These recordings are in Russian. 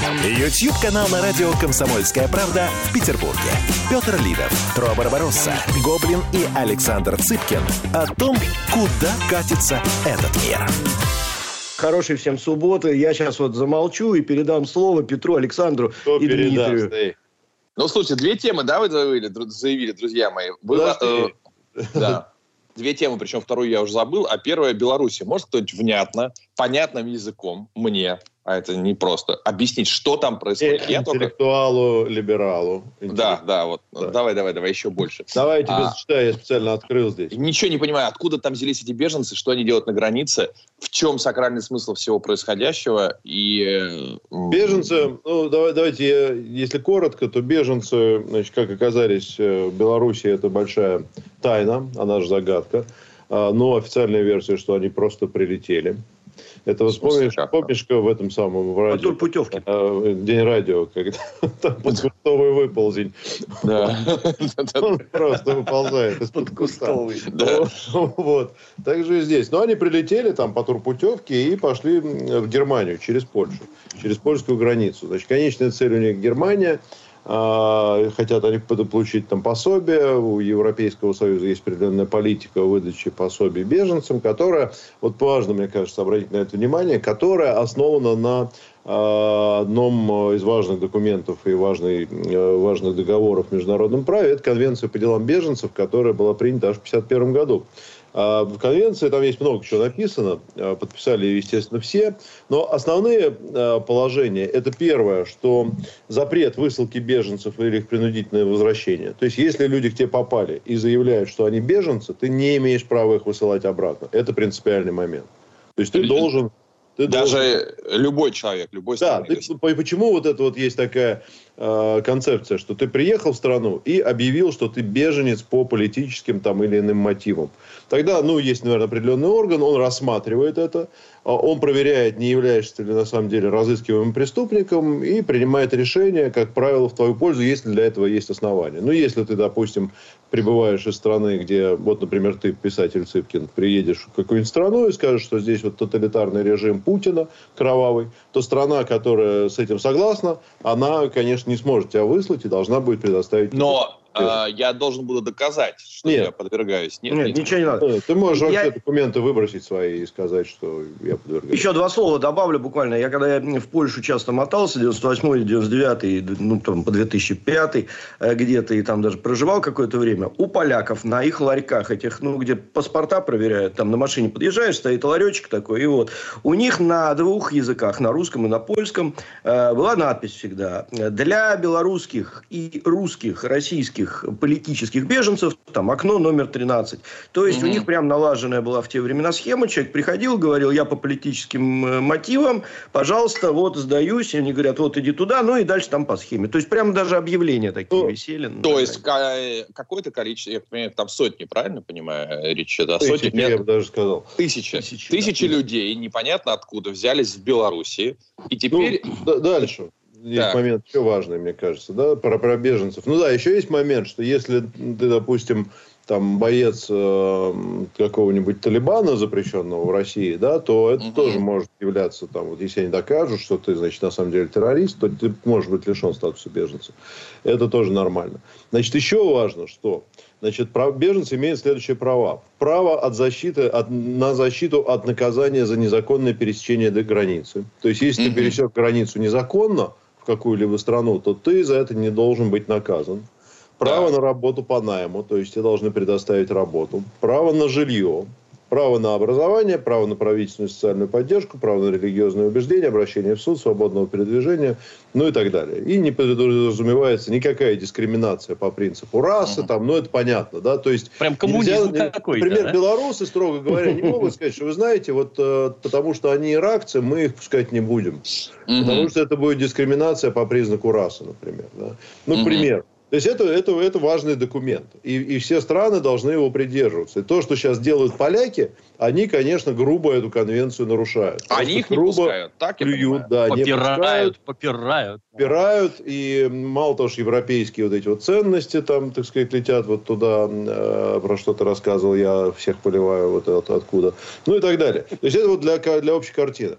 YouTube-канал на радио «Комсомольская правда» в Петербурге. Петр Лидов, Тро Барбаросса, Гоблин и Александр Цыпкин о том, куда катится этот мир. Хорошей всем субботы. Я сейчас вот замолчу и передам слово Петру, Александру Кто и передаст, Дмитрию. эй? Ну, слушайте, две темы, да, вы заявили, заявили друзья мои? Вы, Подожди. э, да. Две темы, причем вторую я уже забыл, а первая Беларуси. Может кто-нибудь внятно, понятным языком мне, а это не просто, объяснить, что там происходит? Я только... Интеллектуалу, либералу. Да, да, вот. Да. Давай, давай, давай, еще больше. Давай я тебе А. зачитаю, я специально открыл здесь. Ничего не понимаю, откуда там взялись эти беженцы, что они делают на границе, в чем сакральный смысл всего происходящего и... э, Беженцы, ну давай, давайте, я- если коротко, то беженцы, значит, как оказались э, в Беларуси, это большая тайна, она же загадка. А, Но официальная версия, что они просто прилетели. Это вот смысле, помнишь, помнишь, в этом самом в радио, турпутевке. э, День радио, когда там подкустовый выползень, Да. он просто выползает куста. Подкустовый. Да. Вот. Так же и здесь. Но они прилетели там по турпутевке и пошли в Германию через Польшу, через польскую границу. Значит, конечная цель у них Германия. А, Хотят они получить там пособие. У Европейского Союза есть определенная политика выдачи пособий беженцам, которая, вот важно, мне кажется, обратить на это внимание, которая основана на а, одном из важных документов и важной, э, важных договоров в международном праве, это Конвенция по делам беженцев, которая была принята аж в 1951 году. А В конвенции там есть много чего написано, а, подписали, естественно, все, но основные а, положения, это первое, что запрет высылки беженцев или их принудительное возвращение. То есть, если люди к тебе попали и заявляют, что они беженцы, ты не имеешь права их высылать обратно. Это принципиальный момент. То есть, ты Или- должен... Ты должен- Даже любой человек, любой да, страны. ты- почему вот это вот есть такая э, концепция, что ты приехал в страну и объявил, что ты беженец по политическим там или иным мотивам. Тогда, ну, есть, наверное, определенный орган, он рассматривает это, он проверяет, не являешься ли на самом деле разыскиваемым преступником и принимает решение, как правило, в твою пользу, если для этого есть основания. Ну, если ты, допустим, прибываешь из страны, где, вот, например, ты, писатель Цыпкин, приедешь в какую-нибудь страну и скажешь, что здесь вот тоталитарный режим Путина кровавый, то страна, которая с этим согласна, она, конечно, не сможет тебя выслать и должна будет предоставить... Но э, я должен буду доказать, что Нет. я подвергаюсь. Нет, Нет, нет. ничего не надо. Э, Ты можешь Я- вообще документы выбросить свои и сказать, что я подвергаюсь. Еще два слова добавлю буквально. Я когда я в Польшу часто мотался, 98 99 ну, там, по 2005 э, где-то, и там даже проживал какое-то время, у поляков на их ларьках этих, ну, где паспорта проверяют, там на машине подъезжаешь, стоит ларечек такой, и вот у них на двух языках, на русском и на польском, э, была надпись всегда. Для белорусских и русских, российских политических беженцев, там, окно номер 13. То есть, у Мгм. них прям налаженная была в те времена схема. Человек приходил, говорил, я по политическим э, мотивам, пожалуйста, вот сдаюсь. И они говорят, вот иди туда, ну и дальше там по схеме. То есть, прям даже объявления такие Ну, висели. То есть сайте. ка- какое-то количество, я понимаю, там сотни, правильно понимаю, речь идет о сотнях? я бы даже сказал. тысячи. Тысячи, Тысячи, да. людей, непонятно откуда, взялись в Беларуси. И теперь... Ну, дальше. Есть Так. момент еще важный, мне кажется, да, про, про беженцев. Ну да, еще есть момент, что если ты, допустим, там боец э, какого-нибудь Талибана запрещенного в России, да, то это Мгм. тоже может являться там, вот если они докажут, что ты, значит, на самом деле террорист, то ты можешь быть лишен статуса беженца. Это тоже нормально. Значит, еще важно, что Значит, беженцы имеют следующие права. Право от защиты, от, на защиту от наказания за незаконное пересечение до границы. То есть, если Мгм. ты пересек границу незаконно в какую-либо страну, то ты за это не должен быть наказан. Право Да. на работу по найму, то есть тебе должны предоставить работу. Право на жилье. Право на образование, право на правительственную социальную поддержку, право на религиозные убеждения, обращение в суд, свободного передвижения, ну и так далее. И не подразумевается никакая дискриминация по принципу расы, Мгм. там, ну это понятно, да, то есть Прям коммунизм Нельзя, какой-то, Например, да? белорусы, строго говоря, не могут сказать, что вы знаете, вот э, потому что они иракцы, мы их пускать не будем. Потому что это будет дискриминация по признаку расы, например. Да? Ну, Мгм. пример. То есть это, это, это важный документ. И, и все страны должны его придерживаться. И то, что сейчас делают поляки, они, конечно, грубо эту конвенцию нарушают. Они их грубо не пускают, так плюют, да, попирают, попирают. Попирают. И мало того, что европейские вот эти вот ценности там, так сказать, летят вот туда, э, про что ты рассказывал, я всех поливаю вот от, откуда. Ну и так далее. То есть это вот для, для общей картины.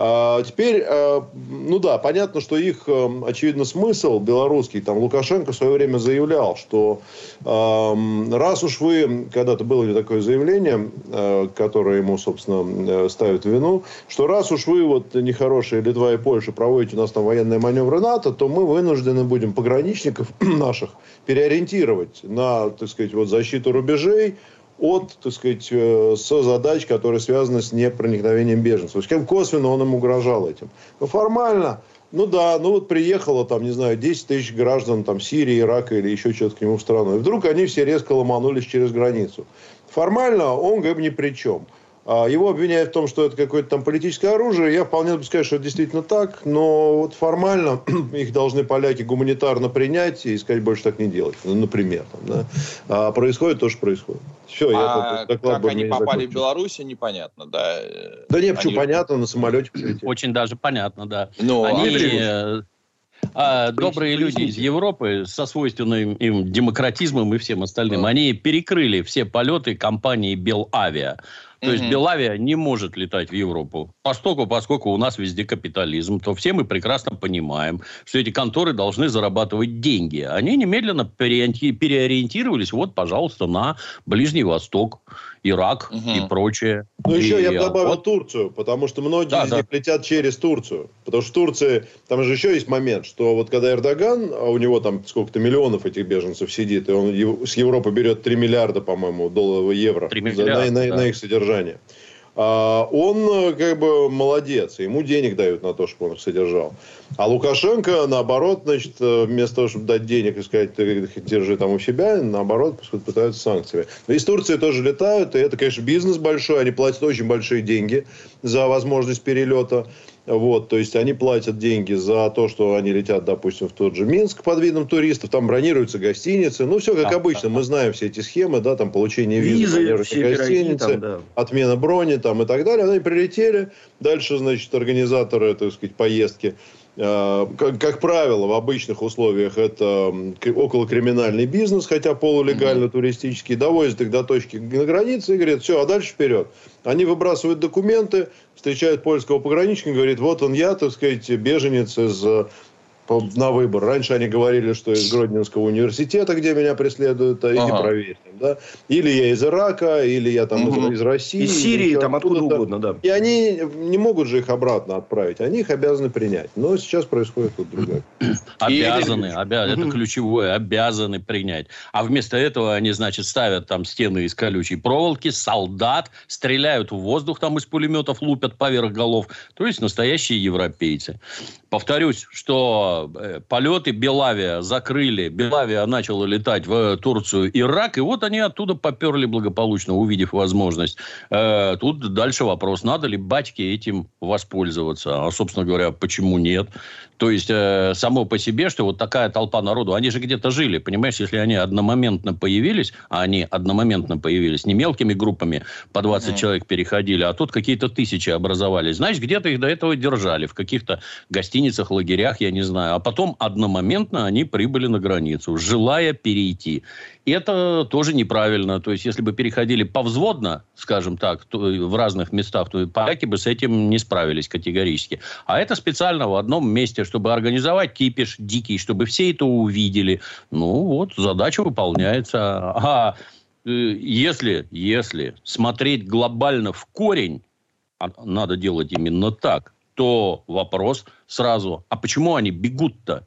А теперь, а, ну да, понятно, что их, э, очевидно, смысл белорусский, там Лукашенко в свое время заявлял, что раз уж вы, когда-то было такое заявление, э, которое ему, собственно, э, ставят в вину, что раз уж вы, вот, нехорошие Литва и Польша, проводите у нас там военные маневры НАТО, то мы вынуждены будем пограничников наших переориентировать на, так сказать, вот защиту рубежей, от, так сказать, э, со задач, которые связаны с непроникновением беженцев. С кем косвенно он им угрожал этим. Но формально, ну да, ну вот приехало там, не знаю, 10 тысяч граждан там Сирии, Ирака или еще что-то к нему в страну. И вдруг они все резко ломанулись через границу. Формально он как бы ни при чем. А, его обвиняют в том, что это какое-то там политическое оружие. Я вполне бы сказать, что это действительно так. Но вот формально их должны поляки гуманитарно принять и сказать, больше так не делать. Ну, например. Там, да. а происходит то, что происходит. Все, а я как они попали в Беларусь, непонятно, да. Да нет, почему понятно, на самолете прилетели. Очень даже понятно, да. Но они... Э, а добрые люди из Европы со свойственным им демократизмом и всем остальным, они перекрыли все полеты компании Белавиа. То есть Белавия не может летать в Европу. Поскольку, поскольку у нас везде капитализм, то все мы прекрасно понимаем, что эти конторы должны зарабатывать деньги. Они немедленно переориентировались, вот, пожалуйста, на Ближний Восток. Ирак угу. и прочее. Ну, и, еще я бы добавил вот. Турцию, потому что многие да, из них летят через Турцию. Потому что в Турции, там же еще есть момент, что вот когда Эрдоган, а у него там сколько-то миллионов этих беженцев сидит, и он с Европы берет 3 миллиарда, по-моему, долларов евро 3 миллиарда, на, на, да. на их содержание. А, он э, как бы молодец, ему денег дают на то, чтобы он их содержал. А Лукашенко, наоборот, значит, э, вместо того, чтобы дать денег и сказать, ты держи там у себя, наоборот, пытаются санкциями. Но из Турции тоже летают, и это, конечно, бизнес большой, они платят очень большие деньги за возможность перелета. Вот, то есть они платят деньги за то, что они летят, допустим, в тот же Минск под видом туристов, там бронируются гостиницы, ну все как да, обычно, да, мы знаем все эти схемы, да, там получение визы, визы все гостиницы, там, да. отмена брони там и так далее. Они прилетели, дальше, значит, организаторы, так сказать, поездки как, как правило, в обычных условиях это околокриминальный бизнес, хотя полулегально mm-hmm. туристический, довозят их до точки на границе и говорят, все, а дальше вперед. Они выбрасывают документы, встречают польского пограничника, говорит, вот он я, так сказать, беженец из на выбор. Раньше они говорили, что из Гродненского университета, где меня преследуют, а иди ага. проверь. Да? Или я из Ирака, или я там угу. из, из России. Из Сирии, там откуда угодно, да. И они не могут же их обратно отправить. Они их обязаны принять. Но сейчас происходит тут другое. Обязаны, обязаны. Это ключевое. Обязаны принять. А вместо этого они, значит, ставят там стены из колючей проволоки, солдат, стреляют в воздух там из пулеметов, лупят поверх голов. То есть настоящие европейцы. Повторюсь, что э, полеты Белавия закрыли. Белавия начала летать в Турцию, Ирак. И вот они оттуда поперли благополучно, увидев возможность. Э, тут дальше вопрос, надо ли батьке этим воспользоваться. А, собственно говоря, почему нет? То есть, э, само по себе, что вот такая толпа народу, они же где-то жили, понимаешь, если они одномоментно появились, а они одномоментно появились, не мелкими группами по 20 mm-hmm. человек переходили, а тут какие-то тысячи образовались. Значит, где-то их до этого держали, в каких-то гостиницах, лагерях, я не знаю. А потом одномоментно они прибыли на границу, желая перейти. И это тоже неправильно. То есть, если бы переходили повзводно, скажем так, то, в разных местах, то поляки бы с этим не справились категорически. А это специально в одном месте, чтобы организовать кипиш дикий, чтобы все это увидели. Ну, вот, задача выполняется. А э, если, если смотреть глобально в корень, а надо делать именно так, то вопрос сразу, а почему они бегут-то?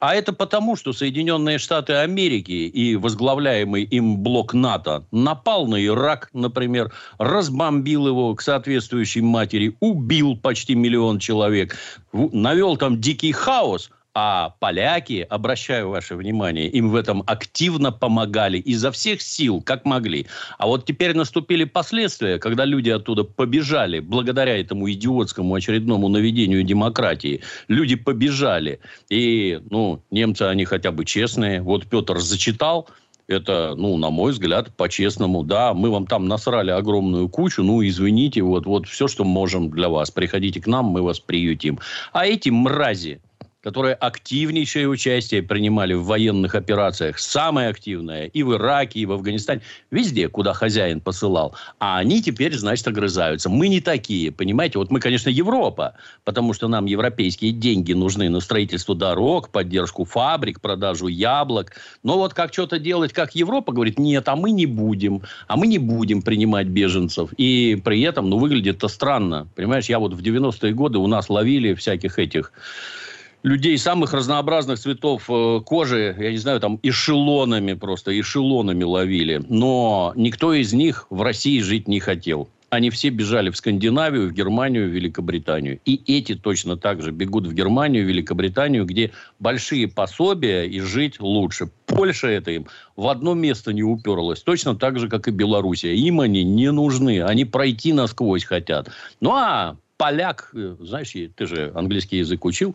А это потому, что Соединенные Штаты Америки и возглавляемый им блок НАТО напал на Ирак, например, разбомбил его к соответствующей матери, убил почти миллион человек, навел там дикий хаос, А поляки, обращаю ваше внимание, им в этом активно помогали изо всех сил, как могли. А вот теперь наступили последствия, когда люди оттуда побежали, благодаря этому идиотскому очередному наведению демократии. Люди побежали. И, ну, немцы, они хотя бы честные. Вот Петр зачитал, это, ну, на мой взгляд, по-честному, да, мы вам там насрали огромную кучу, ну, извините, вот, вот все, что можем для вас. Приходите к нам, мы вас приютим. А эти мрази, которые активнейшее участие принимали в военных операциях, самое активное и в Ираке, и в Афганистане, везде, куда хозяин посылал. А они теперь, значит, огрызаются. Мы не такие, понимаете? Вот мы, конечно, Европа, потому что нам европейские деньги нужны на строительство дорог, поддержку фабрик, продажу яблок. Но вот как что-то делать, как Европа говорит, нет, а мы не будем. А мы не будем принимать беженцев. И при этом, ну, выглядит это странно. Понимаешь, я вот в 90-е годы у нас ловили всяких этих людей самых разнообразных цветов э, кожи, я не знаю, там эшелонами просто, эшелонами ловили. Но никто из них в России жить не хотел. Они все бежали в Скандинавию, в Германию, в Великобританию. И эти точно так же бегут в Германию, в Великобританию, где большие пособия и жить лучше. Польша это им в одно место не уперлась. Точно так же, как и Белоруссия. Им они не нужны. Они пройти насквозь хотят. Ну, а поляк, э, знаешь, ты же английский язык учил,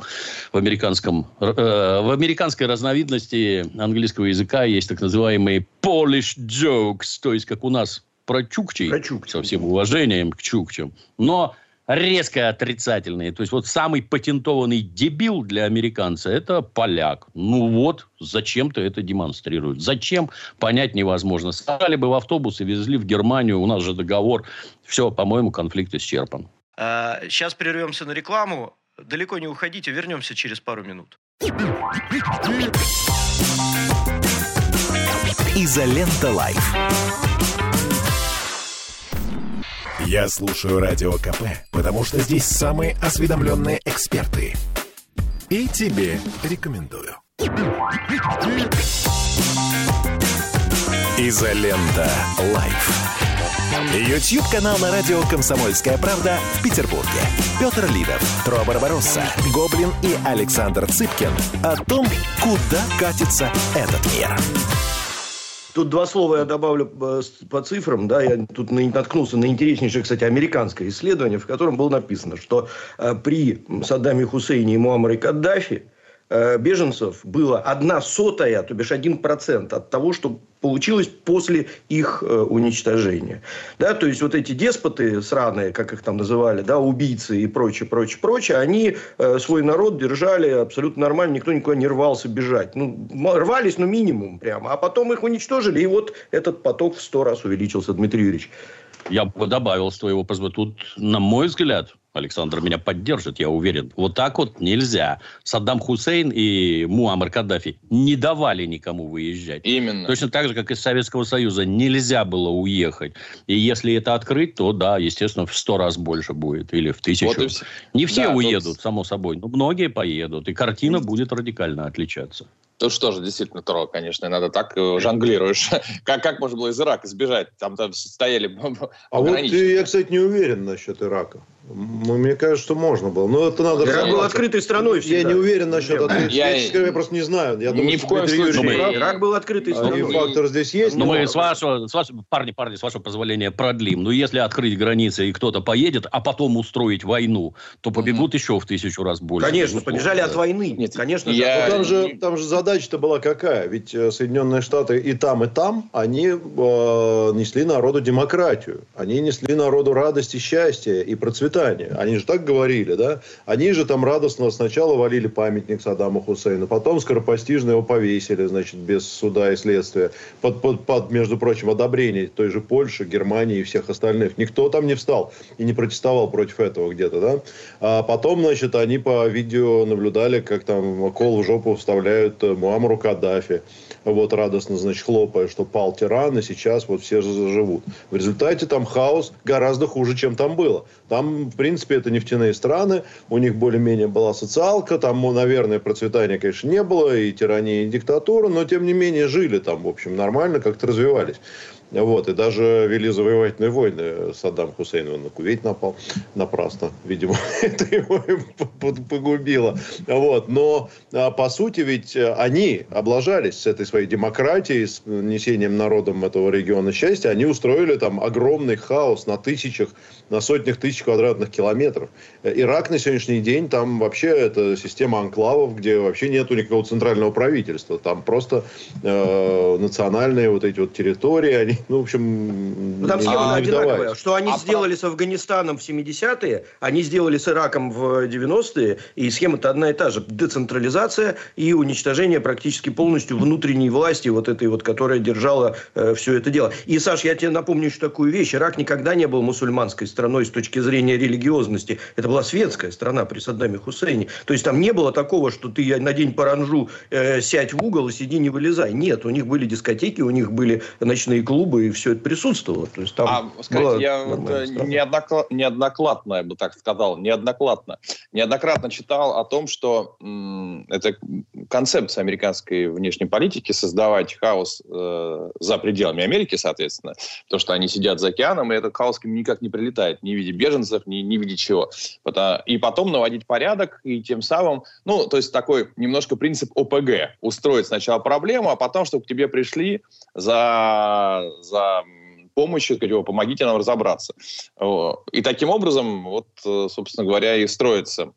в, американском, э, в американской разновидности английского языка есть так называемые Polish jokes, то есть как у нас про чукчей, про чукчей. со всем уважением к чукчам, но резко отрицательные. То есть, вот самый патентованный дебил для американца – это поляк. Ну вот, зачем ты это демонстрируешь? Зачем? Понять невозможно. Сажали бы в автобус и везли в Германию, у нас же договор. Все, по-моему, конфликт исчерпан. Сейчас прервемся на рекламу. Далеко не уходите, вернемся через пару минут. Изолента Live. Я слушаю Радио КП, потому что здесь самые осведомленные эксперты. И тебе рекомендую. Изолента Live. YouTube-канал на радио «Комсомольская правда» в Петербурге. Петр Лидов, Тро Барбаросса, Гоблин и Александр Цыпкин о том, куда катится этот мир. Тут два слова я добавлю э, по цифрам. Да, я тут наткнулся на интереснейшее, кстати, американское исследование, в котором было написано, что э, при Саддаме Хусейне и Муаммаре Каддафи Э, беженцев было одна сотая, то бишь один процент от того, что получилось после их э, уничтожения. Да, то есть, вот эти деспоты сраные, как их там называли, да, убийцы и прочее, прочее, прочее, они э, свой народ держали абсолютно нормально, никто никуда не рвался бежать. Ну, рвались, ну, минимум прямо. А потом их уничтожили, и вот этот поток в сто раз увеличился, Дмитрий Юрьевич. Я бы добавил с твоего позволения. Тут, на мой взгляд, Александр меня поддержит, я уверен. Вот так вот нельзя. Саддам Хусейн и Муаммар Каддафи не давали никому выезжать. Именно. Точно так же, как из Советского Союза нельзя было уехать. И если это открыть, то да, естественно, в сто раз больше будет. Или в тысячу. Вот все. Не все да, уедут, тут... само собой, но многие поедут. И картина будет радикально отличаться. Тут что же, действительно, Таро, конечно, надо так э, жонглируешь. как, как можно было из Ирака сбежать? Там, там стояли А вот я, кстати, не уверен насчет Ирака. Мне кажется, что можно было. Но это надо... Ирак был открытой страной всегда. Я не уверен насчет ответственности. Я, я просто не знаю. Я думаю, ни в коем случае. Мы... Ирак был открытой страной. И фактор здесь есть. Но, но мы с вашего, с вашего, парни, парни, с вашего позволения продлим. Но если открыть границы и кто-то поедет, а потом устроить войну, то побегут mm-hmm. еще в тысячу раз больше. Конечно, побежали от войны. Нет, конечно. Я... Там, же, там же задача-то была какая? Ведь э, Соединенные Штаты и там, и там, они э, несли народу демократию. Они несли народу радость и счастье и процветание. Они же так говорили, да? Они же там радостно сначала валили памятник Саддаму Хусейну, потом скоропостижно его повесили, значит, без суда и следствия. Под, под, под между прочим, одобрение той же Польши, Германии и всех остальных. Никто там не встал и не протестовал против этого где-то, да? А потом, значит, они по видео наблюдали, как там кол в жопу вставляют Муамру Каддафи вот радостно, значит, хлопая, что пал тиран, и сейчас вот все заживут. В результате там хаос гораздо хуже, чем там было. Там, в принципе, это нефтяные страны, у них более-менее была социалка, там, ну, наверное, процветания, конечно, не было, и тирания, и диктатура, но, тем не менее, жили там, в общем, нормально, как-то развивались. Вот, и даже вели завоевательные войны. Саддам Хусейн на Кувейт напал напрасно. Видимо, это его погубило. Вот. Но, а, по сути, ведь они облажались с этой своей демократией, с несением народом этого региона счастья. Они устроили там огромный хаос на тысячах, на сотнях тысяч квадратных километров. Ирак на сегодняшний день, там вообще это система анклавов, где вообще нету никакого центрального правительства. Там просто э, национальные вот эти вот территории, они ну, в общем, ну, Там схема одинаковая. Что они а сделали про... с Афганистаном в 70-е, они сделали с Ираком в 90-е, и схема-то одна и та же. Децентрализация и уничтожение практически полностью внутренней власти, вот этой вот, которая держала э, все это дело. И, Саш, я тебе напомню еще такую вещь. Ирак никогда не был мусульманской страной с точки зрения религиозности. Это была светская страна при Саддаме Хусейне. То есть там не было такого, что ты на день паранжу э, сядь в угол и сиди не вылезай. Нет, у них были дискотеки, у них были ночные клубы, клубы, и все это присутствовало. То есть там а, скажите, я неоднократно, неоднократно, я бы так сказал, неоднократно, неоднократно читал о том, что м, это концепция американской внешней политики создавать хаос э, за пределами Америки, соответственно, то, что они сидят за океаном, и этот хаос к ним никак не прилетает, ни в виде беженцев, ни, ни в виде чего. И потом наводить порядок, и тем самым, ну, то есть такой немножко принцип ОПГ. Устроить сначала проблему, а потом, чтобы к тебе пришли за за помощью, сказать, помогите нам разобраться. И таким образом, вот, э, собственно говоря, и строится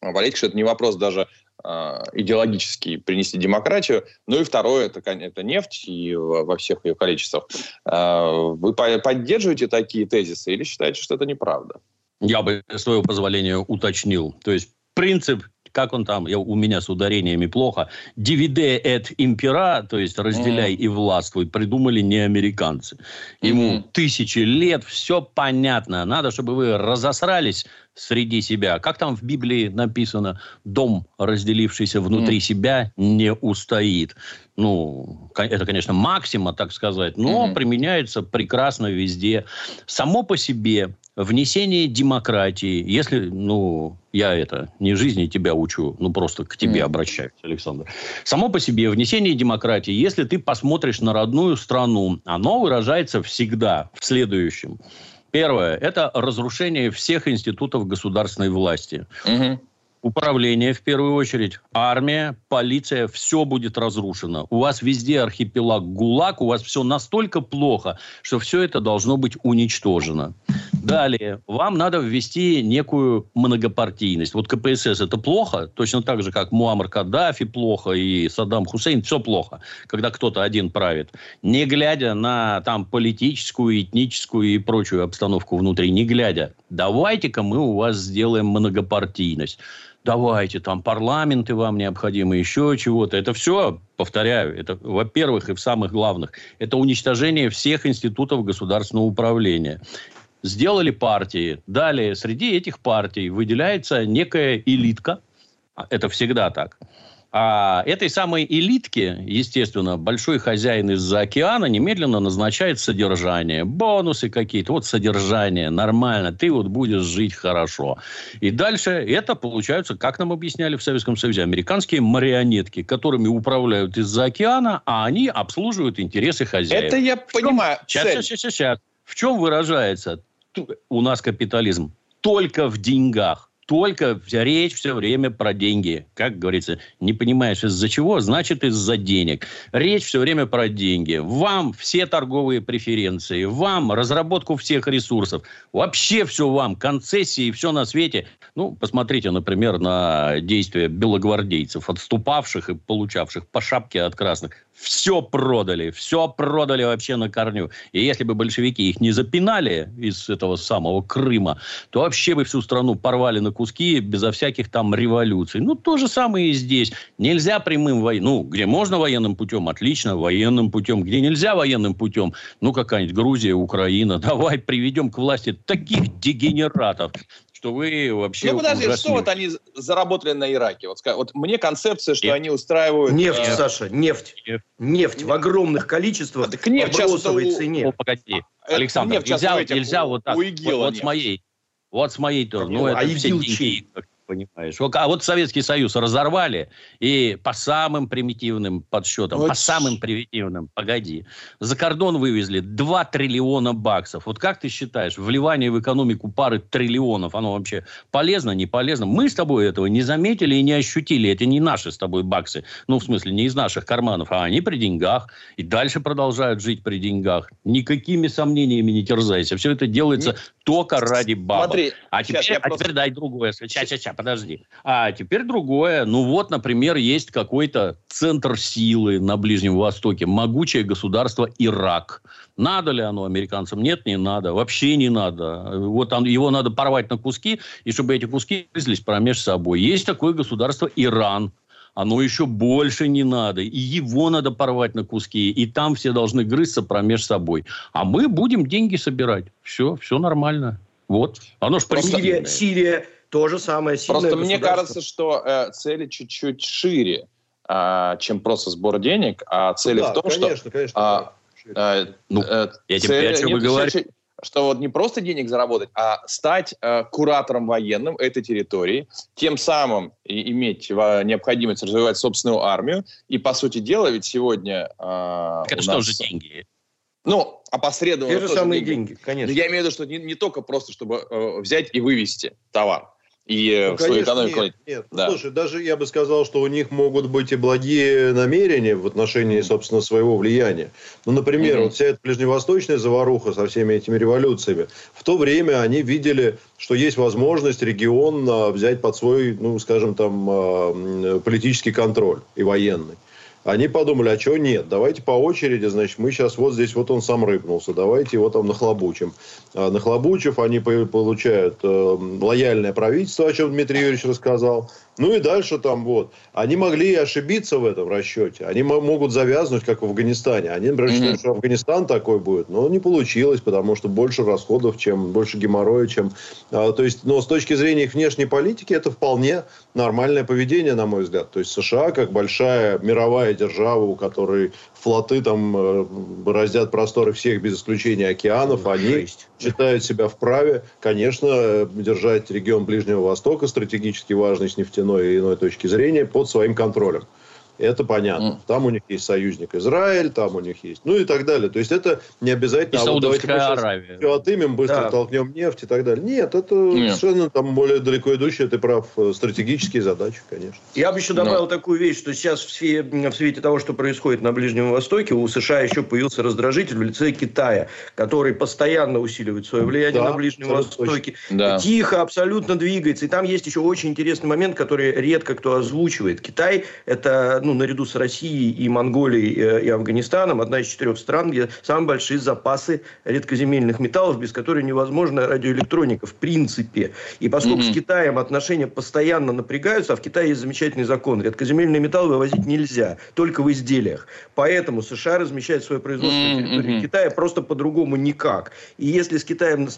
политика, что это не вопрос даже э, идеологический принести демократию. Ну и второе, это, это нефть и во всех ее количествах. Э, вы поддерживаете такие тезисы или считаете, что это неправда? Я бы, с твоего позволения, уточнил. То есть принцип как он там, я, у меня с ударениями плохо, «Divide et impera», то есть «разделяй mm. и властвуй», придумали не американцы. Ему mm-hmm. тысячи лет, все понятно. Надо, чтобы вы разосрались среди себя. Как там в Библии написано, дом, разделившийся внутри mm. себя, не устоит. Ну, это, конечно, максима, так сказать, но mm-hmm. применяется прекрасно везде. Само по себе внесение демократии, если, ну, я это, не жизни тебя учу, ну, просто к тебе mm. обращаюсь, Александр. Само по себе внесение демократии, если ты посмотришь на родную страну, оно выражается всегда в следующем. Первое – это разрушение всех институтов государственной власти. Угу управление в первую очередь, армия, полиция, все будет разрушено. У вас везде архипелаг ГУЛАГ, у вас все настолько плохо, что все это должно быть уничтожено. Далее, вам надо ввести некую многопартийность. Вот КПСС это плохо, точно так же, как Муаммар Каддафи плохо и Саддам Хусейн, все плохо, когда кто-то один правит. Не глядя на там политическую, этническую и прочую обстановку внутри, не глядя. Давайте-ка мы у вас сделаем многопартийность давайте, там парламенты вам необходимы, еще чего-то. Это все, повторяю, это, во-первых, и в самых главных, это уничтожение всех институтов государственного управления. Сделали партии. Далее, среди этих партий выделяется некая элитка. Это всегда так а этой самой элитке, естественно, большой хозяин из-за океана немедленно назначает содержание. Бонусы какие-то. Вот содержание. Нормально. Ты вот будешь жить хорошо. И дальше это получаются, как нам объясняли в Советском Союзе, американские марионетки, которыми управляют из-за океана, а они обслуживают интересы хозяев. Это я понимаю. Сейчас, сейчас, сейчас. В чем выражается у нас капитализм? Только в деньгах только речь все время про деньги. Как говорится, не понимаешь из-за чего, значит из-за денег. Речь все время про деньги. Вам все торговые преференции, вам разработку всех ресурсов. Вообще все вам, концессии, все на свете. Ну, посмотрите, например, на действия белогвардейцев, отступавших и получавших по шапке от красных все продали, все продали вообще на корню. И если бы большевики их не запинали из этого самого Крыма, то вообще бы всю страну порвали на куски безо всяких там революций. Ну, то же самое и здесь. Нельзя прямым военным... Ну, где можно военным путем, отлично, военным путем. Где нельзя военным путем, ну, какая-нибудь Грузия, Украина, давай приведем к власти таких дегенератов, что вы вообще... Ну, подожди, ужаснете. что вот они заработали на Ираке? Вот, вот мне концепция, что нефть. они устраивают... Нефть, э... Саша, нефть. Нефть, нефть в огромных количествах так нефть по бросовой у... цене. Ну, погоди. А, Александр, нефть нельзя, нельзя у, вот так. У вот, вот с моей... Вот с моей тоже. Ну, это а все деньги. Понимаешь. А вот Советский Союз разорвали, и по самым примитивным подсчетам, вот. по самым примитивным, погоди, за кордон вывезли 2 триллиона баксов. Вот как ты считаешь, вливание в экономику пары триллионов, оно вообще полезно, не полезно? Мы с тобой этого не заметили и не ощутили. Это не наши с тобой баксы. Ну, в смысле, не из наших карманов, а они при деньгах. И дальше продолжают жить при деньгах. Никакими сомнениями не терзайся. Все это делается не... только ради бабок. Смотри, а, теперь, а просто... теперь дай другое. Сейчас, сейчас, подожди. А теперь другое. Ну вот, например, есть какой-то центр силы на Ближнем Востоке. Могучее государство Ирак. Надо ли оно американцам? Нет, не надо. Вообще не надо. Вот он, его надо порвать на куски, и чтобы эти куски грызлись промеж собой. Есть такое государство Иран. Оно еще больше не надо. И его надо порвать на куски. И там все должны грызться промеж собой. А мы будем деньги собирать. Все, все нормально. Вот. Оно же Сирия, Сирия то же самое. Просто мне кажется, что э, цели чуть-чуть шире, э, чем просто сбор денег, а цели ну, да, в том, конечно, что... Конечно, а, э, ну, э, я тебе о чем вы говорите что вот не просто денег заработать, а стать э, куратором военным этой территории, тем самым и иметь необходимость развивать собственную армию. И, по сути дела, ведь сегодня... Э, так это что нас... же деньги? Ну, опосредованно... Те же самые деньги, деньги конечно. Но я имею в виду, что не, не только просто, чтобы э, взять и вывести товар и э, ну, свою экономику. Нет, нет. Да. слушай, даже я бы сказал, что у них могут быть и благие намерения в отношении, собственно, своего влияния. Ну, например, mm-hmm. вот вся эта ближневосточная заваруха со всеми этими революциями, в то время они видели, что есть возможность регион а, взять под свой, ну, скажем, там, а, политический контроль и военный. Они подумали, а чего нет? Давайте по очереди, значит, мы сейчас вот здесь вот он сам рыпнулся, давайте его там нахлобучим. А нахлобучив, они получают э, лояльное правительство, о чем Дмитрий Юрьевич рассказал. Ну и дальше там вот. Они могли ошибиться в этом расчете. Они могут завязнуть, как в Афганистане. Они, например, mm-hmm. что Афганистан такой будет. Но не получилось, потому что больше расходов, чем больше геморроя, чем... А, то есть, но с точки зрения их внешней политики, это вполне нормальное поведение, на мой взгляд. То есть США, как большая мировая держава, у которой флоты там э, бороздят просторы всех без исключения океанов, они считают себя вправе, конечно, держать регион Ближнего Востока, стратегически важный с нефтяной и иной точки зрения, под своим контролем. Это понятно. Mm. Там у них есть союзник Израиль, там у них есть, ну и так далее. То есть это не обязательно. И а вот давайте мы Аравия. все отымем, быстро да. толкнем нефть и так далее. Нет, это Нет. совершенно там более далеко идущие, ты прав, э, стратегические задачи, конечно. Я бы еще добавил Но. такую вещь, что сейчас в свете, в свете того, что происходит на Ближнем Востоке, у США еще появился раздражитель в лице Китая, который постоянно усиливает свое влияние да, на Ближнем Востоке. Да. Тихо, абсолютно двигается. И там есть еще очень интересный момент, который редко кто озвучивает. Китай – это ну, наряду с Россией и Монголией э, и Афганистаном, одна из четырех стран, где самые большие запасы редкоземельных металлов, без которых невозможна радиоэлектроника в принципе. И поскольку mm-hmm. с Китаем отношения постоянно напрягаются, а в Китае есть замечательный закон, редкоземельные металлы вывозить нельзя, только в изделиях. Поэтому США размещает свое производство mm-hmm. на территории Китая просто по-другому никак. И если с Китаем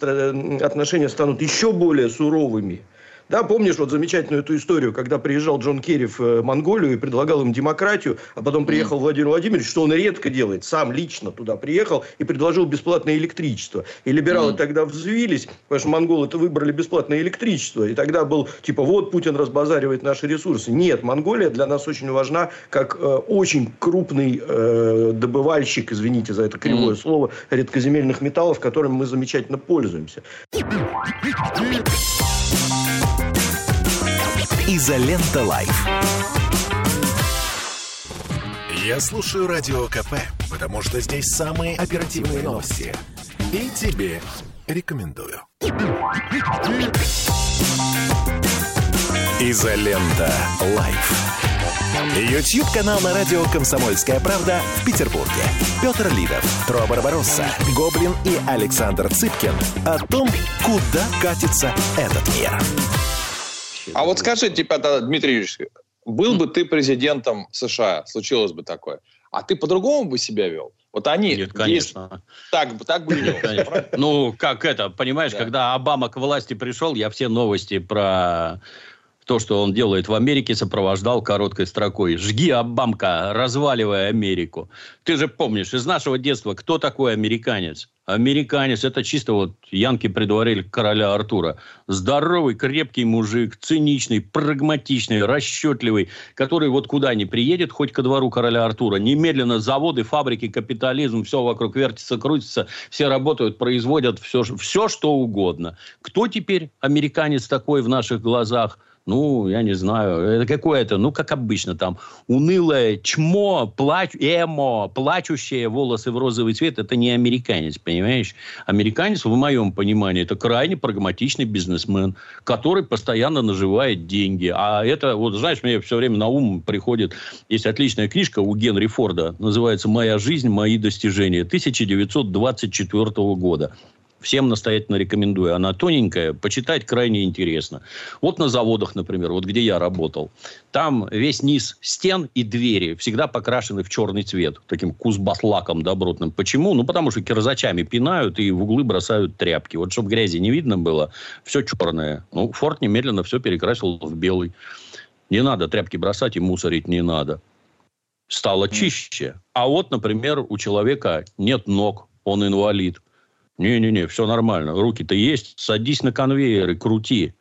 отношения станут еще более суровыми, да, помнишь вот замечательную эту историю, когда приезжал Джон Керри в э, Монголию и предлагал им демократию, а потом приехал. Владимир Владимирович, что он редко делает, сам лично туда приехал и предложил бесплатное электричество. И либералы тогда взвились, потому что монголы-то выбрали бесплатное электричество. И тогда был типа, вот Путин разбазаривает наши ресурсы. Нет, Монголия для нас очень важна как э, очень крупный э, добывальщик, извините за это кривое слово, редкоземельных металлов, которым мы замечательно пользуемся. Изолента Live. Я слушаю Радио КП, потому что здесь самые оперативные новости. И тебе рекомендую. Изолента Live. YouTube канал на радио «Комсомольская правда» в Петербурге. Петр Лидов, Тро Барбаросса, Гоблин и Александр Цыпкин о том, куда катится этот мир. А вот скажи, типа, Дмитрий Юрьевич, был бы ты президентом США, случилось бы такое, а ты по-другому бы себя вел? Вот они... Нет, конечно. Есть, так, так бы не. Ну, как это, понимаешь, когда Обама к власти пришел, я все новости про то, что он делает в Америке, сопровождал короткой строкой. «Жги, Обамка, разваливая Америку». Ты же помнишь из нашего детства, кто такой американец? Американец, это чисто вот янки предварили короля Артура. Здоровый, крепкий мужик, циничный, прагматичный, расчетливый, который вот куда ни приедет, хоть ко двору короля Артура, немедленно заводы, фабрики, капитализм, все вокруг вертится, крутится, все работают, производят все, все что угодно. Кто теперь американец такой в наших глазах? Ну, я не знаю, это какое-то, ну, как обычно, там, унылое чмо, плач, эмо, плачущие волосы в розовый цвет, это не американец, понимаешь? Американец, в моем понимании, это крайне прагматичный бизнесмен, который постоянно наживает деньги. А это, вот, знаешь, мне все время на ум приходит, есть отличная книжка у Генри Форда, называется «Моя жизнь, мои достижения», 1924 года. Всем настоятельно рекомендую. Она тоненькая, почитать крайне интересно. Вот на заводах, например, вот где я работал. Там весь низ стен и двери всегда покрашены в черный цвет. Таким кузбаслаком добротным. Почему? Ну, потому что кирзачами пинают и в углы бросают тряпки. Вот, чтобы грязи не видно было, все черное. Ну, Форд немедленно все перекрасил в белый. Не надо тряпки бросать и мусорить не надо. Стало чище. А вот, например, у человека нет ног, он инвалид. Не-не-не, все нормально. Руки-то есть. Садись на конвейер и крути.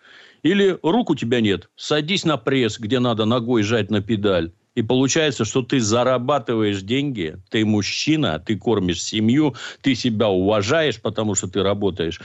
Или рук у тебя нет. Садись на пресс, где надо ногой жать на педаль. И получается, что ты зарабатываешь деньги, ты мужчина, ты кормишь семью, ты себя уважаешь, потому что ты работаешь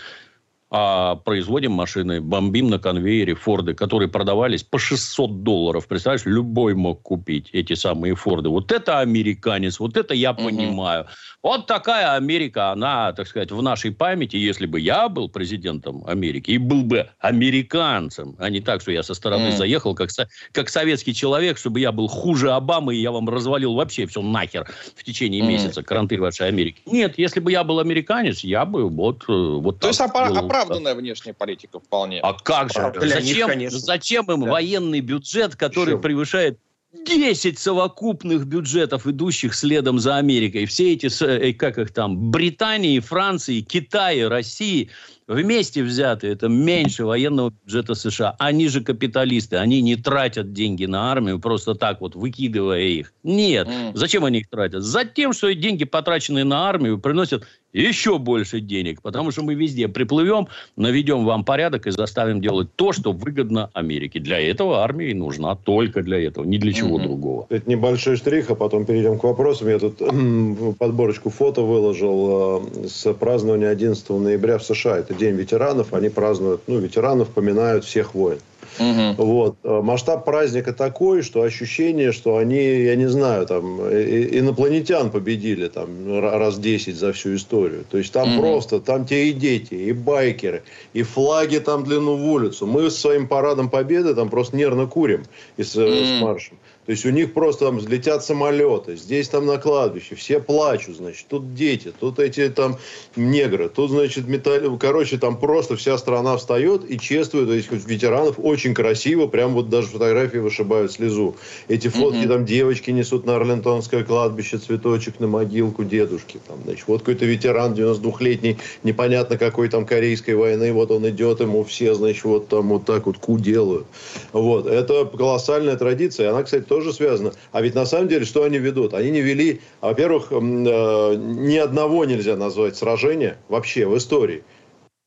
а производим машины, бомбим на конвейере Форды, которые продавались по 600 долларов. Представляешь, любой мог купить эти самые Форды. Вот это американец, вот это я угу. понимаю. Вот такая Америка, она, так сказать, в нашей памяти, если бы я был президентом Америки и был бы американцем, а не так, что я со стороны mm. заехал, как, как советский человек, чтобы я был хуже Обамы, и я вам развалил вообще все нахер в течение mm. месяца, кранты вашей Америки. Нет, если бы я был американец, я бы вот, э, вот То есть опа- оправданная внешняя политика вполне. А как же? Для зачем, них, зачем им да. военный бюджет, который Еще. превышает 10 совокупных бюджетов, идущих следом за Америкой. Все эти, э, как их там, Британии, Франции, Китая, России – вместе взятые, это меньше военного бюджета США. Они же капиталисты, они не тратят деньги на армию просто так вот, выкидывая их. Нет. Mm. Зачем они их тратят? Затем, что деньги, потраченные на армию, приносят еще больше денег, потому что мы везде приплывем, наведем вам порядок и заставим делать то, что выгодно Америке. Для этого армия и нужна, только для этого, ни для чего mm-hmm. другого. Это небольшой штрих, а потом перейдем к вопросам. Я тут подборочку фото выложил э, с празднования 11 ноября в США. Это День ветеранов, они празднуют, ну, ветеранов поминают всех войн. Угу. Вот. Э, масштаб праздника такой, что ощущение, что они, я не знаю, там, инопланетян победили там раз 10 за всю историю. То есть там угу. просто, там те и дети, и байкеры, и флаги там длину в улицу. Мы с своим парадом победы там просто нервно курим и с, угу. с маршем. То есть у них просто там взлетят самолеты, здесь там на кладбище, все плачут, значит, тут дети, тут эти там негры, тут, значит, металл... короче, там просто вся страна встает и чествует этих ветеранов очень красиво, прям вот даже фотографии вышибают слезу. Эти фотки mm-hmm. там девочки несут на Арлентонское кладбище цветочек на могилку дедушки, там, значит, вот какой-то ветеран 92-летний, непонятно какой там корейской войны, вот он идет, ему все, значит, вот там вот так вот ку делают. Вот, это колоссальная традиция, она, кстати, тоже связано. А ведь на самом деле, что они ведут? Они не вели, во-первых, э, ни одного нельзя назвать сражения вообще в истории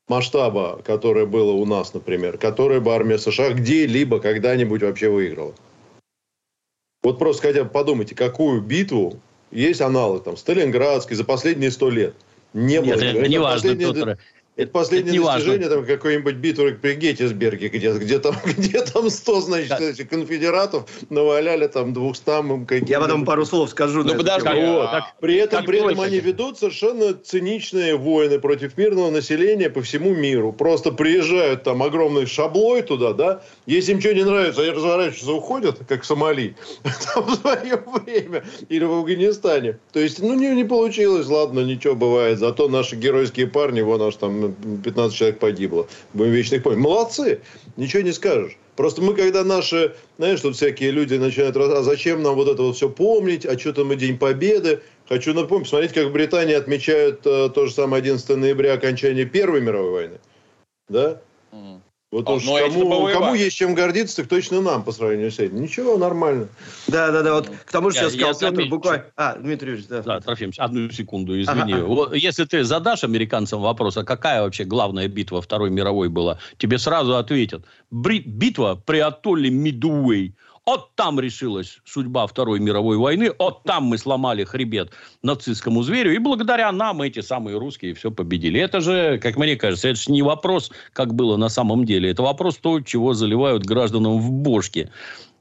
масштаба, которое было у нас, например, которое бы армия США где-либо когда-нибудь вообще выиграла. Вот просто хотя бы подумайте, какую битву есть аналог там Сталинградской за последние сто лет. Не Нет, было. Это не важно, Петр. Это последнее это достижение там какой-нибудь битвы при Геттисберге, где, где, там, где там 100, значит, да. этих конфедератов наваляли там 200 Я потом пару слов скажу. Ну, подожди. Вот. Так, при этом, при этом они ведут совершенно циничные войны против мирного населения по всему миру. Просто приезжают там огромной шаблой туда, да, если им что не нравится, они разворачиваются, уходят, как в Сомали, там в свое время, или в Афганистане. То есть, ну, не, не получилось, ладно, ничего бывает. Зато наши геройские парни, вон аж там 15 человек погибло. Будем вечных помнить. Молодцы, ничего не скажешь. Просто мы, когда наши, знаешь, тут всякие люди начинают, а зачем нам вот это вот все помнить, а что там и День Победы. Хочу напомнить, смотрите, как в Британии отмечают э, то же самое 11 ноября окончание Первой мировой войны. Да? Вот уж кому, кому есть чем гордиться, так точно нам по сравнению с этим. Ничего, нормально. Да, да, да. Вот к тому же сейчас сказал Петр буквально... А, Дмитрий Юрьевич, да. Да, Трофимович, одну секунду, извини. Ага. Вот, если ты задашь американцам вопрос, а какая вообще главная битва Второй мировой была, тебе сразу ответят. Битва при атолле Мидуэй. Вот там решилась судьба Второй мировой войны, вот там мы сломали хребет нацистскому зверю, и благодаря нам эти самые русские все победили. Это же, как мне кажется, это же не вопрос, как было на самом деле. Это вопрос того, чего заливают гражданам в бошки.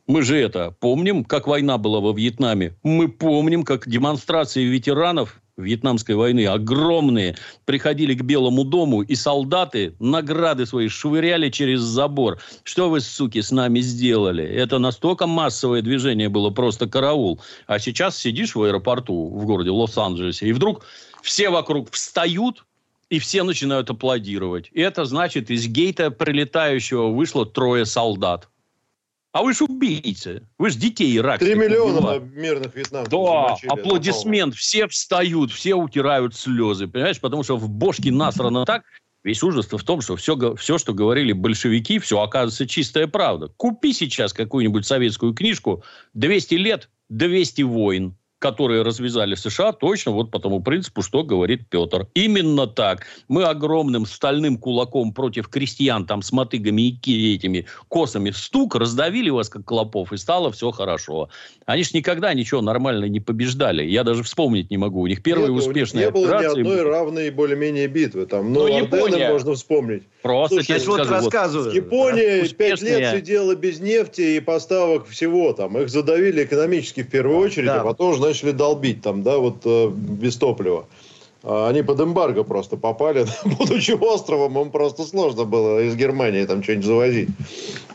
Мы же это помним, как война была во Вьетнаме. Мы помним, как демонстрации ветеранов Вьетнамской войны огромные приходили к Белому дому, и солдаты награды свои швыряли через забор. Что вы, суки, с нами сделали? Это настолько массовое движение было, просто караул. А сейчас сидишь в аэропорту в городе Лос-Анджелесе, и вдруг все вокруг встают, и все начинают аплодировать. И это значит, из гейта прилетающего вышло трое солдат. А вы же убийцы. Вы же детей иракских Три миллиона убивали. мирных вьетнамцев Да, аплодисмент. Все встают, все утирают слезы. Понимаешь? Потому что в бошке насрано так. Весь ужас в том, что все, все, что говорили большевики, все оказывается чистая правда. Купи сейчас какую-нибудь советскую книжку «200 лет, 200 войн» которые развязали США, точно вот по тому принципу, что говорит Петр. Именно так. Мы огромным стальным кулаком против крестьян, там, с мотыгами и этими косами стук, раздавили вас, как клопов, и стало все хорошо. Они же никогда ничего нормально не побеждали. Я даже вспомнить не могу. У них первые Нет, успешные у них не было ни одной равной более-менее битвы. Там, ну, ну Ордены можно вспомнить. Просто Слушай, вот скажу, рассказываю. Япония пять лет сидела без нефти и поставок всего. Там. Их задавили экономически в первую очередь, да. а потом, значит, начали долбить там, да, вот э, без топлива. А они под эмбарго просто попали, будучи островом, им просто сложно было из Германии там что-нибудь завозить.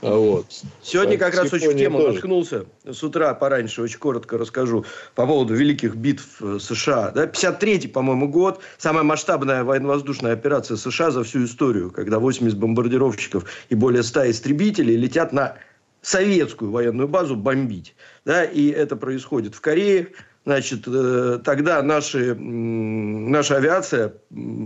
А вот. Сегодня как раз очень в тему тоже. наткнулся. С утра пораньше очень коротко расскажу по поводу великих битв э, США. Да, 53-й, по-моему, год. Самая масштабная военно-воздушная операция США за всю историю, когда 80 бомбардировщиков и более 100 истребителей летят на советскую военную базу бомбить. Да, и это происходит в Корее, Значит, э, тогда наши, наша авиация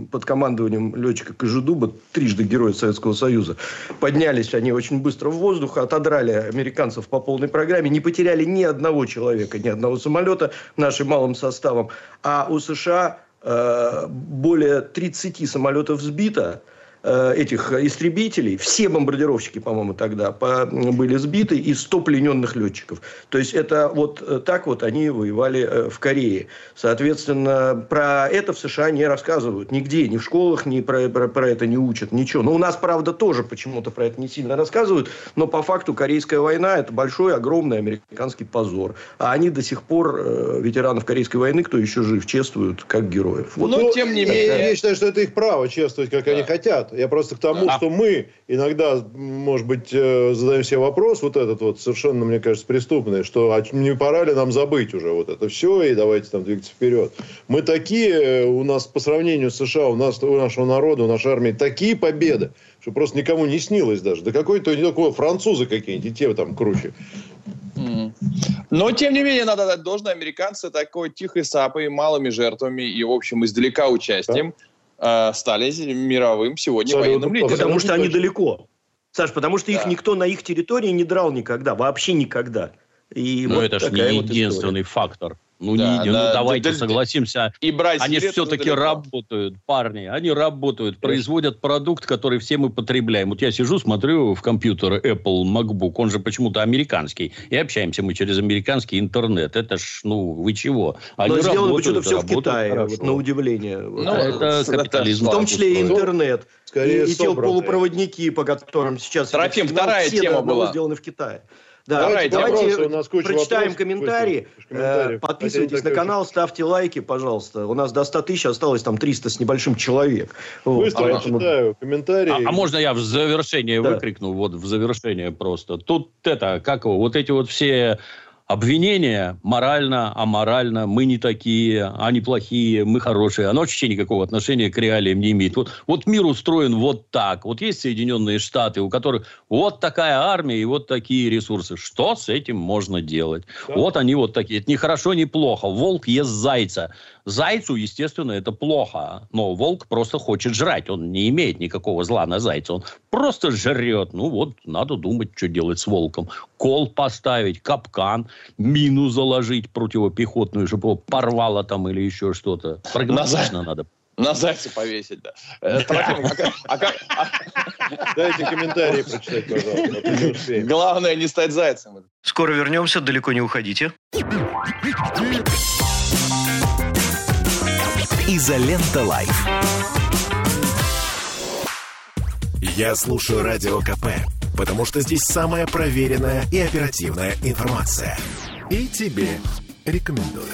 под командованием летчика Кожедуба, трижды герой Советского Союза, поднялись они очень быстро в воздух, отодрали американцев по полной программе, не потеряли ни одного человека, ни одного самолета нашим малым составом. А у США э, более 30 самолетов сбито, Э, этих истребителей, все бомбардировщики, по-моему, тогда были сбиты, и 100 плененных летчиков. То есть, это вот э, так вот они воевали э, в Корее. Соответственно, про это в США не рассказывают нигде, ни в школах, ни про, про, про это не учат, ничего. Но у нас, правда, тоже почему-то про это не сильно рассказывают, но по факту Корейская война – это большой, огромный американский позор. А они до сих пор ветеранов Корейской войны, кто еще жив, чествуют как героев. Вот. Но, тем не менее... Я считаю, что это их право чествовать, как да. они хотят. Я просто к тому, а... что мы иногда, может быть, э, задаем себе вопрос, вот этот вот совершенно, мне кажется, преступный, что а не пора ли нам забыть уже вот это все и давайте там двигаться вперед. Мы такие, э, у нас по сравнению с США, у нас, у нашего народа, у нашей армии такие победы, что просто никому не снилось даже. Да какой-то не такой французы какие-нибудь, и те там круче. Но, тем не менее, надо дать должное. Американцы такой тихой сапой, малыми жертвами и, в общем, издалека участием. Да э, стали мировым сегодня Абсолютно. военным лидером. Потому что они далеко. Саш, потому что да. их никто на их территории не драл никогда, вообще никогда. И Но вот это же не единственный история. фактор. Ну, да, не, да, ну давайте да, согласимся. И они все-таки работают, парни. Они работают, производят продукт, который все мы потребляем. Вот я сижу, смотрю в компьютер Apple MacBook, он же почему-то американский. И общаемся мы через американский интернет. Это ж, ну, вы чего? Они Но сделано почему-то все в Китае, вот, на удивление. Ну, это капитализм. В том числе и интернет. Скорее и, и те полупроводники, по которым сейчас... Трофим, вторая тема была. сделаны в Китае. Да, давайте, давайте у нас прочитаем вопросов, комментарии. комментарии. Э, подписывайтесь на канал, ставьте лайки, пожалуйста. У нас до 100 тысяч осталось там 300 с небольшим человек. Быстро вот, поэтому... читаю комментарии. А, а можно я в завершение да. выкрикну? Вот в завершение просто. Тут это, как его, вот эти вот все обвинения морально, аморально, мы не такие, они плохие, мы хорошие, оно вообще никакого отношения к реалиям не имеет. Вот, вот мир устроен вот так. Вот есть Соединенные Штаты, у которых вот такая армия и вот такие ресурсы. Что с этим можно делать? Да. Вот они вот такие. Это не хорошо, не плохо. Волк ест зайца. Зайцу, естественно, это плохо. Но волк просто хочет жрать. Он не имеет никакого зла на зайца. Он просто жрет. Ну вот, надо думать, что делать с волком. Кол поставить, капкан, мину заложить противопехотную, чтобы его порвало там или еще что-то. Прагматично надо. На зайца повесить, да. Э, а а Дайте комментарии прочитать, пожалуйста. Главное не стать зайцем. Скоро вернемся, далеко не уходите. Изолента Live. Я слушаю Радио КП, потому что здесь самая проверенная и оперативная информация. И тебе рекомендую.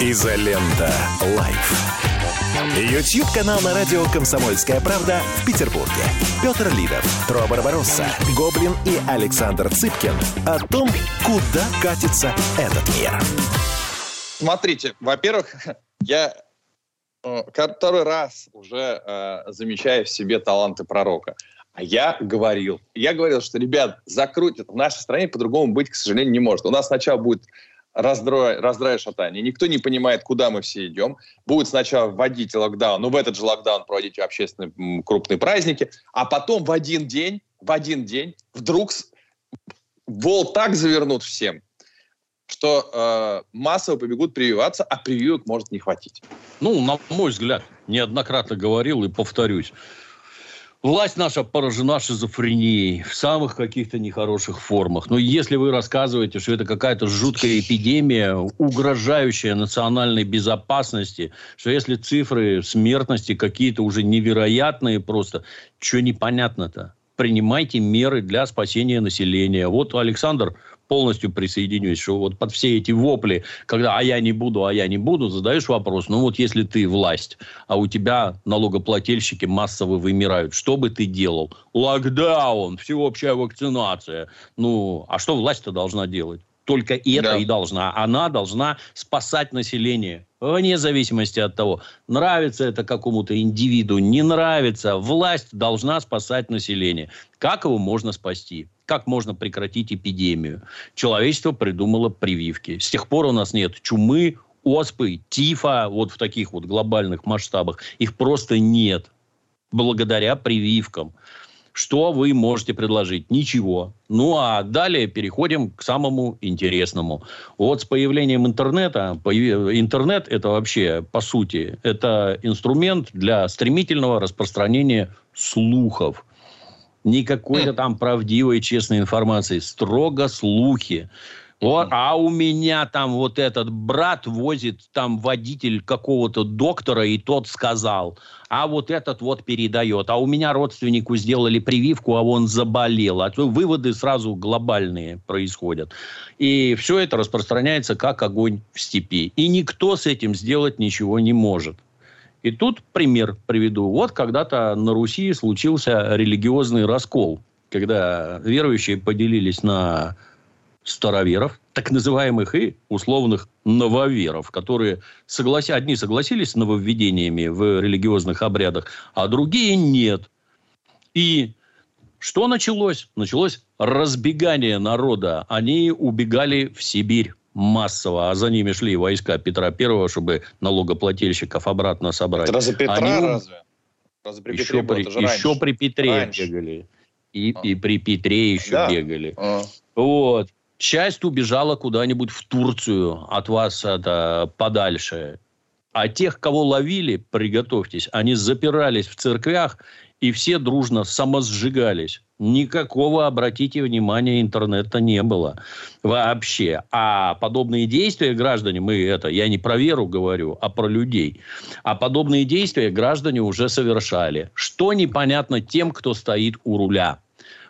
Изолента. Live. YouTube-канал на радио «Комсомольская правда» в Петербурге. Петр Лидов, Тро Барбаросса, Гоблин и Александр Цыпкин о том, куда катится этот мир. Смотрите, во-первых, я э, второй раз уже э, замечаю в себе таланты пророка. А я говорил, я говорил, что, ребят, закрутят. В нашей стране по-другому быть, к сожалению, не может. У нас сначала будет раздрой, раздрай шатание. Никто не понимает, куда мы все идем. Будет сначала вводить локдаун, ну, в этот же локдаун проводить общественные крупные праздники, а потом в один день, в один день вдруг вол так завернут всем, что э, массово побегут прививаться, а прививок может не хватить. Ну, на мой взгляд, неоднократно говорил и повторюсь, Власть наша поражена шизофренией в самых каких-то нехороших формах. Но если вы рассказываете, что это какая-то жуткая эпидемия, угрожающая национальной безопасности, что если цифры смертности какие-то уже невероятные просто, что непонятно-то? Принимайте меры для спасения населения. Вот Александр полностью присоединюсь, что вот под все эти вопли, когда «а я не буду, а я не буду», задаешь вопрос, ну вот если ты власть, а у тебя налогоплательщики массово вымирают, что бы ты делал? Локдаун, всеобщая вакцинация. Ну, а что власть-то должна делать? Только это да. и должна. Она должна спасать население. Вне зависимости от того, нравится это какому-то индивиду, не нравится. Власть должна спасать население. Как его можно спасти? Как можно прекратить эпидемию? Человечество придумало прививки. С тех пор у нас нет чумы, оспы, тифа, вот в таких вот глобальных масштабах. Их просто нет. Благодаря прививкам. Что вы можете предложить? Ничего. Ну, а далее переходим к самому интересному. Вот с появлением интернета, интернет это вообще, по сути, это инструмент для стремительного распространения слухов. Никакой-то там правдивой, честной информации. Строго слухи. Вот, а у меня там вот этот брат возит там водитель какого-то доктора, и тот сказал. А вот этот вот передает. А у меня родственнику сделали прививку, а он заболел. А то выводы сразу глобальные происходят. И все это распространяется как огонь в степи. И никто с этим сделать ничего не может. И тут пример приведу. Вот когда-то на Руси случился религиозный раскол, когда верующие поделились на староверов, так называемых и условных нововеров, которые соглас... одни согласились с нововведениями в религиозных обрядах, а другие нет. И что началось? Началось разбегание народа. Они убегали в Сибирь массово, а за ними шли войска Петра Первого, чтобы налогоплательщиков обратно собрать. Это разве Петра Они... разве? Разве при еще, Петре при, еще при Петре раньше. бегали. И, а. и при Петре еще да. бегали. А. Вот. Часть убежала куда-нибудь в Турцию от вас это подальше. А тех, кого ловили, приготовьтесь, они запирались в церквях, и все дружно самосжигались. Никакого, обратите внимание, интернета не было вообще. А подобные действия граждане, мы это, я не про веру говорю, а про людей. А подобные действия граждане уже совершали. Что непонятно тем, кто стоит у руля.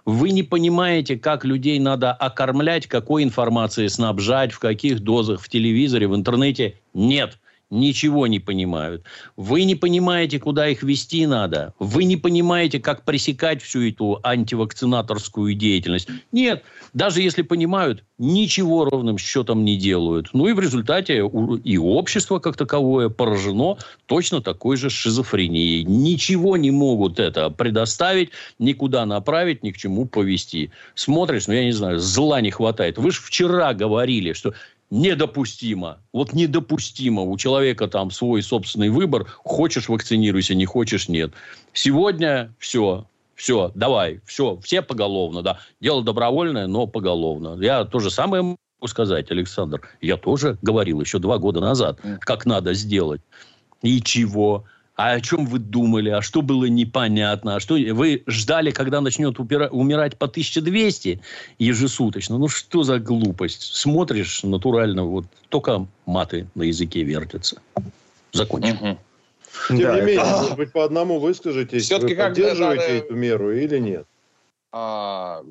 Вы не понимаете, как людей надо окормлять, какой информацией снабжать, в каких дозах в телевизоре, в интернете. Нет. Ничего не понимают. Вы не понимаете, куда их вести надо. Вы не понимаете, как пресекать всю эту антивакцинаторскую деятельность. Нет, даже если понимают, ничего ровным счетом не делают. Ну и в результате и общество как таковое поражено точно такой же шизофренией. Ничего не могут это предоставить, никуда направить, ни к чему повести. Смотришь, ну я не знаю, зла не хватает. Вы же вчера говорили, что недопустимо. Вот недопустимо. У человека там свой собственный выбор. Хочешь вакцинируйся, не хочешь нет. Сегодня все. Все, давай, все, все поголовно, да. Дело добровольное, но поголовно. Я то же самое могу сказать, Александр. Я тоже говорил еще два года назад, как надо сделать. И чего? А о чем вы думали? А что было непонятно? А что вы ждали, когда начнет упира... умирать по 1200 ежесуточно? Ну что за глупость? Смотришь натурально, вот только маты на языке вертятся. Закончим. Угу. Тем да, не менее, это... может быть, по одному выскажитесь, Все-таки вы поддерживаете надо... эту меру или нет? А...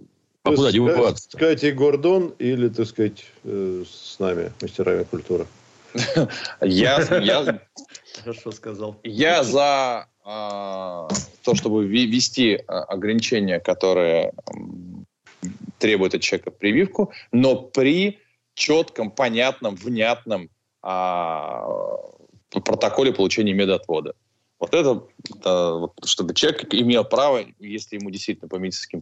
А куда деваться? Сказать, Гордон или, так сказать, э, с нами, мастерами культуры? Я, я, Хорошо сказал. Я за а, то, чтобы ввести а, ограничения, которые требуют от человека прививку, но при четком, понятном, внятном а, протоколе получения медотвода. Вот это, чтобы человек имел право, если ему действительно по медицинским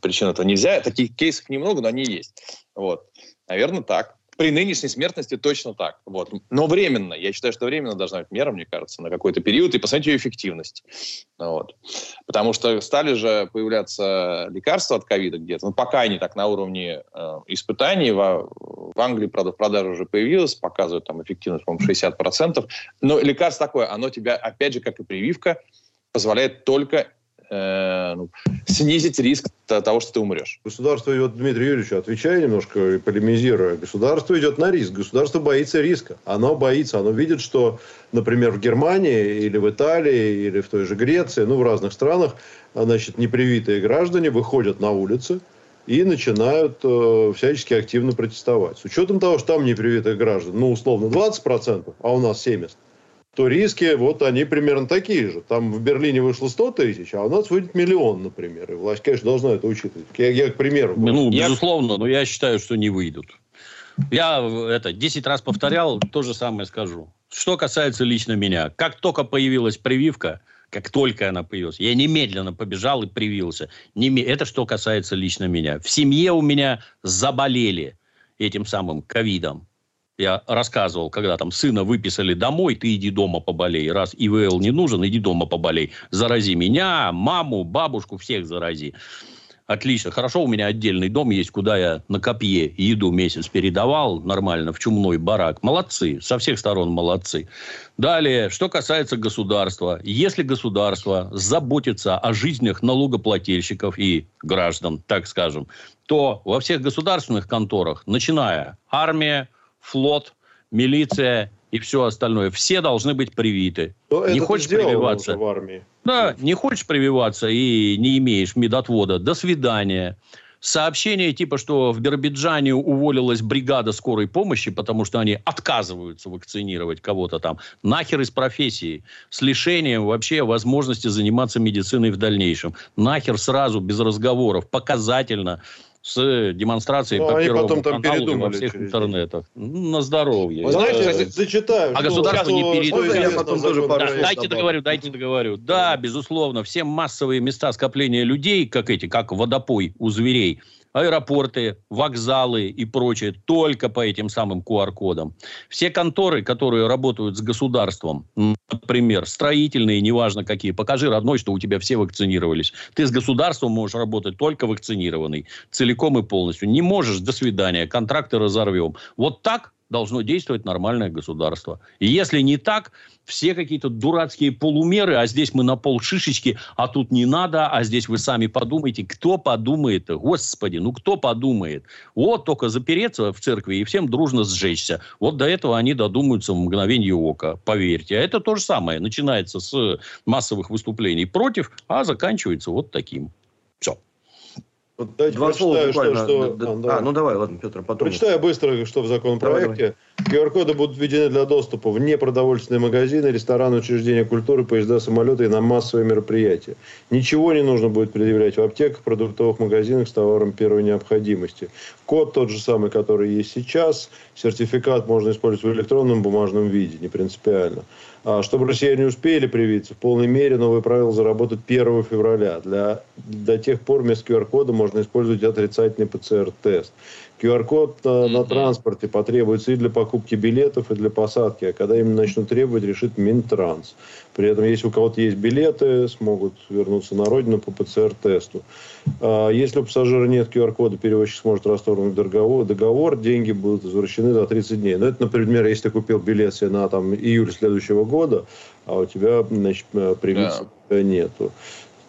причинам это нельзя. Таких кейсов немного, но они есть. Вот. Наверное, так при нынешней смертности точно так. Вот. Но временно. Я считаю, что временно должна быть мера, мне кажется, на какой-то период и посмотреть ее эффективность. Вот. Потому что стали же появляться лекарства от ковида где-то. Ну, пока они так на уровне э, испытаний. В, в Англии, правда, в продаже уже появилось. Показывают там эффективность, по-моему, 60%. Но лекарство такое, оно тебя, опять же, как и прививка, позволяет только э, ну, снизить риск того, что ты умрешь. Государство идет, Дмитрий Юрьевич, отвечая немножко и полемизируя, государство идет на риск. Государство боится риска. Оно боится, оно видит, что, например, в Германии или в Италии или в той же Греции, ну, в разных странах, значит, непривитые граждане выходят на улицы, и начинают э, всячески активно протестовать. С учетом того, что там непривитых граждан, ну, условно, 20%, а у нас 70%, то риски, вот они примерно такие же. Там в Берлине вышло 100 тысяч, а у нас выйдет миллион, например. И власть, конечно, должна это учитывать. Я, я к примеру. Ну, я... безусловно, но я считаю, что не выйдут. Я это 10 раз повторял, то же самое скажу. Что касается лично меня. Как только появилась прививка, как только она появилась, я немедленно побежал и привился. Это что касается лично меня. В семье у меня заболели этим самым ковидом я рассказывал, когда там сына выписали домой, ты иди дома поболей. Раз ИВЛ не нужен, иди дома поболей. Зарази меня, маму, бабушку, всех зарази. Отлично. Хорошо, у меня отдельный дом есть, куда я на копье еду месяц передавал нормально в чумной барак. Молодцы. Со всех сторон молодцы. Далее, что касается государства. Если государство заботится о жизнях налогоплательщиков и граждан, так скажем, то во всех государственных конторах, начиная армия, флот, милиция и все остальное. Все должны быть привиты. Но не хочешь прививаться? В армии. Да, не хочешь прививаться и не имеешь медотвода. До свидания. Сообщение типа, что в Биробиджане уволилась бригада скорой помощи, потому что они отказываются вакцинировать кого-то там. Нахер из профессии. С лишением вообще возможности заниматься медициной в дальнейшем. Нахер сразу, без разговоров. Показательно с демонстрацией ну, по Первому потом там каналу во всех интернетах. Ну, на здоровье. Вы знаете, да. зачитаю. А государство не передумало. Я потом тоже да, дайте договорю, дайте договорю. Да, безусловно, все массовые места скопления людей, как эти, как водопой у зверей, аэропорты, вокзалы и прочее только по этим самым QR-кодам. Все конторы, которые работают с государством, например, строительные, неважно какие, покажи родной, что у тебя все вакцинировались. Ты с государством можешь работать только вакцинированный, целиком и полностью. Не можешь, до свидания, контракты разорвем. Вот так должно действовать нормальное государство. И если не так, все какие-то дурацкие полумеры, а здесь мы на пол шишечки, а тут не надо, а здесь вы сами подумайте, кто подумает, господи, ну кто подумает? Вот только запереться в церкви и всем дружно сжечься. Вот до этого они додумаются в мгновение ока, поверьте. А это то же самое, начинается с массовых выступлений против, а заканчивается вот таким. Все. Вот дайте Два слова буквально. Что, а, да. А, ну давай, ладно, Петр, потом. Прочитаю быстро, что в законопроекте. Давай, давай. QR-коды будут введены для доступа в непродовольственные магазины, рестораны, учреждения культуры, поезда, самолеты и на массовые мероприятия. Ничего не нужно будет предъявлять в аптеках, продуктовых магазинах с товаром первой необходимости. Код тот же самый, который есть сейчас. Сертификат можно использовать в электронном бумажном виде, не принципиально. А чтобы россияне успели привиться, в полной мере новые правила заработают 1 февраля. Для, до тех пор вместо QR-кода можно использовать отрицательный ПЦР-тест. QR-код на, на транспорте потребуется и для покупки билетов, и для посадки. А когда именно начнут требовать, решит Минтранс. При этом, если у кого-то есть билеты, смогут вернуться на родину по ПЦР-тесту. А если у пассажира нет QR-кода, перевозчик сможет расторгнуть договор, договор, деньги будут возвращены за 30 дней. Но это, например, если ты купил билет себе на там, июль следующего года, а у тебя значит, привиться да. нету.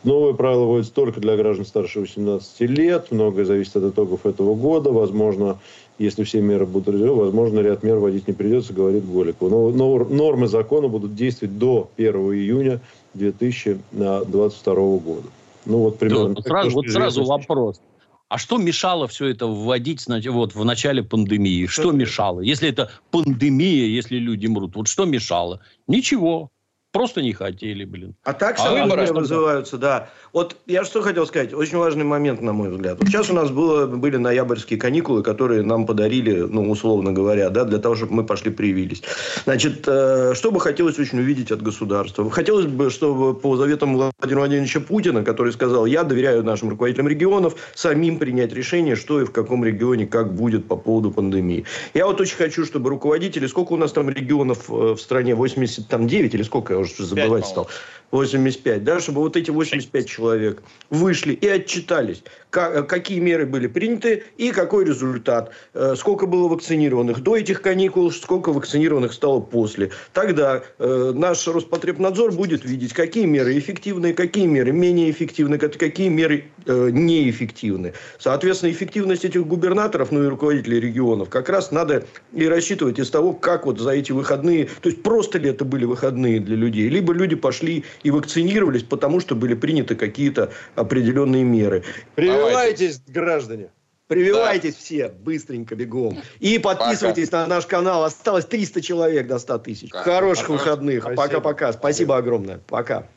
Новые правила вводятся только для граждан старше 18 лет. Многое зависит от итогов этого года. Возможно, если все меры будут реализованы, возможно, ряд мер вводить не придется, говорит Голиков. Но, но нормы закона будут действовать до 1 июня 2022 года. Ну, вот примерно. Да, сразу, вот сразу вопрос. А что мешало все это вводить вот, в начале пандемии? Что мешало? Если это пандемия, если люди мрут, вот что мешало? Ничего. Просто не хотели, блин. А так а выборы вызываются, да. Вот я что хотел сказать. Очень важный момент, на мой взгляд. Вот сейчас у нас было, были ноябрьские каникулы, которые нам подарили, ну, условно говоря, да, для того, чтобы мы пошли привились. Значит, э, что бы хотелось очень увидеть от государства? Хотелось бы, чтобы по заветам Владимира Владимировича Путина, который сказал, я доверяю нашим руководителям регионов самим принять решение, что и в каком регионе как будет по поводу пандемии. Я вот очень хочу, чтобы руководители, сколько у нас там регионов э, в стране, 89 или сколько уже забывать стал. 85, да, чтобы вот эти 85 человек вышли и отчитались, как, какие меры были приняты и какой результат, э, сколько было вакцинированных до этих каникул, сколько вакцинированных стало после. Тогда э, наш Роспотребнадзор будет видеть, какие меры эффективны, какие меры менее эффективны, какие меры э, неэффективны. Соответственно, эффективность этих губернаторов, ну и руководителей регионов, как раз надо и рассчитывать из того, как вот за эти выходные, то есть просто ли это были выходные для людей, либо люди пошли и вакцинировались, потому что были приняты какие-то определенные меры. Прививайтесь, Давайте. граждане. Прививайтесь да. все, быстренько, бегом. И подписывайтесь Пока. на наш канал. Осталось 300 человек до 100 тысяч. Пока. Хороших Пока. выходных. Пока-пока. Спасибо. Спасибо огромное. Пока.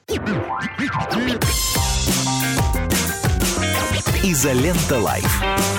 Изолента Лайф.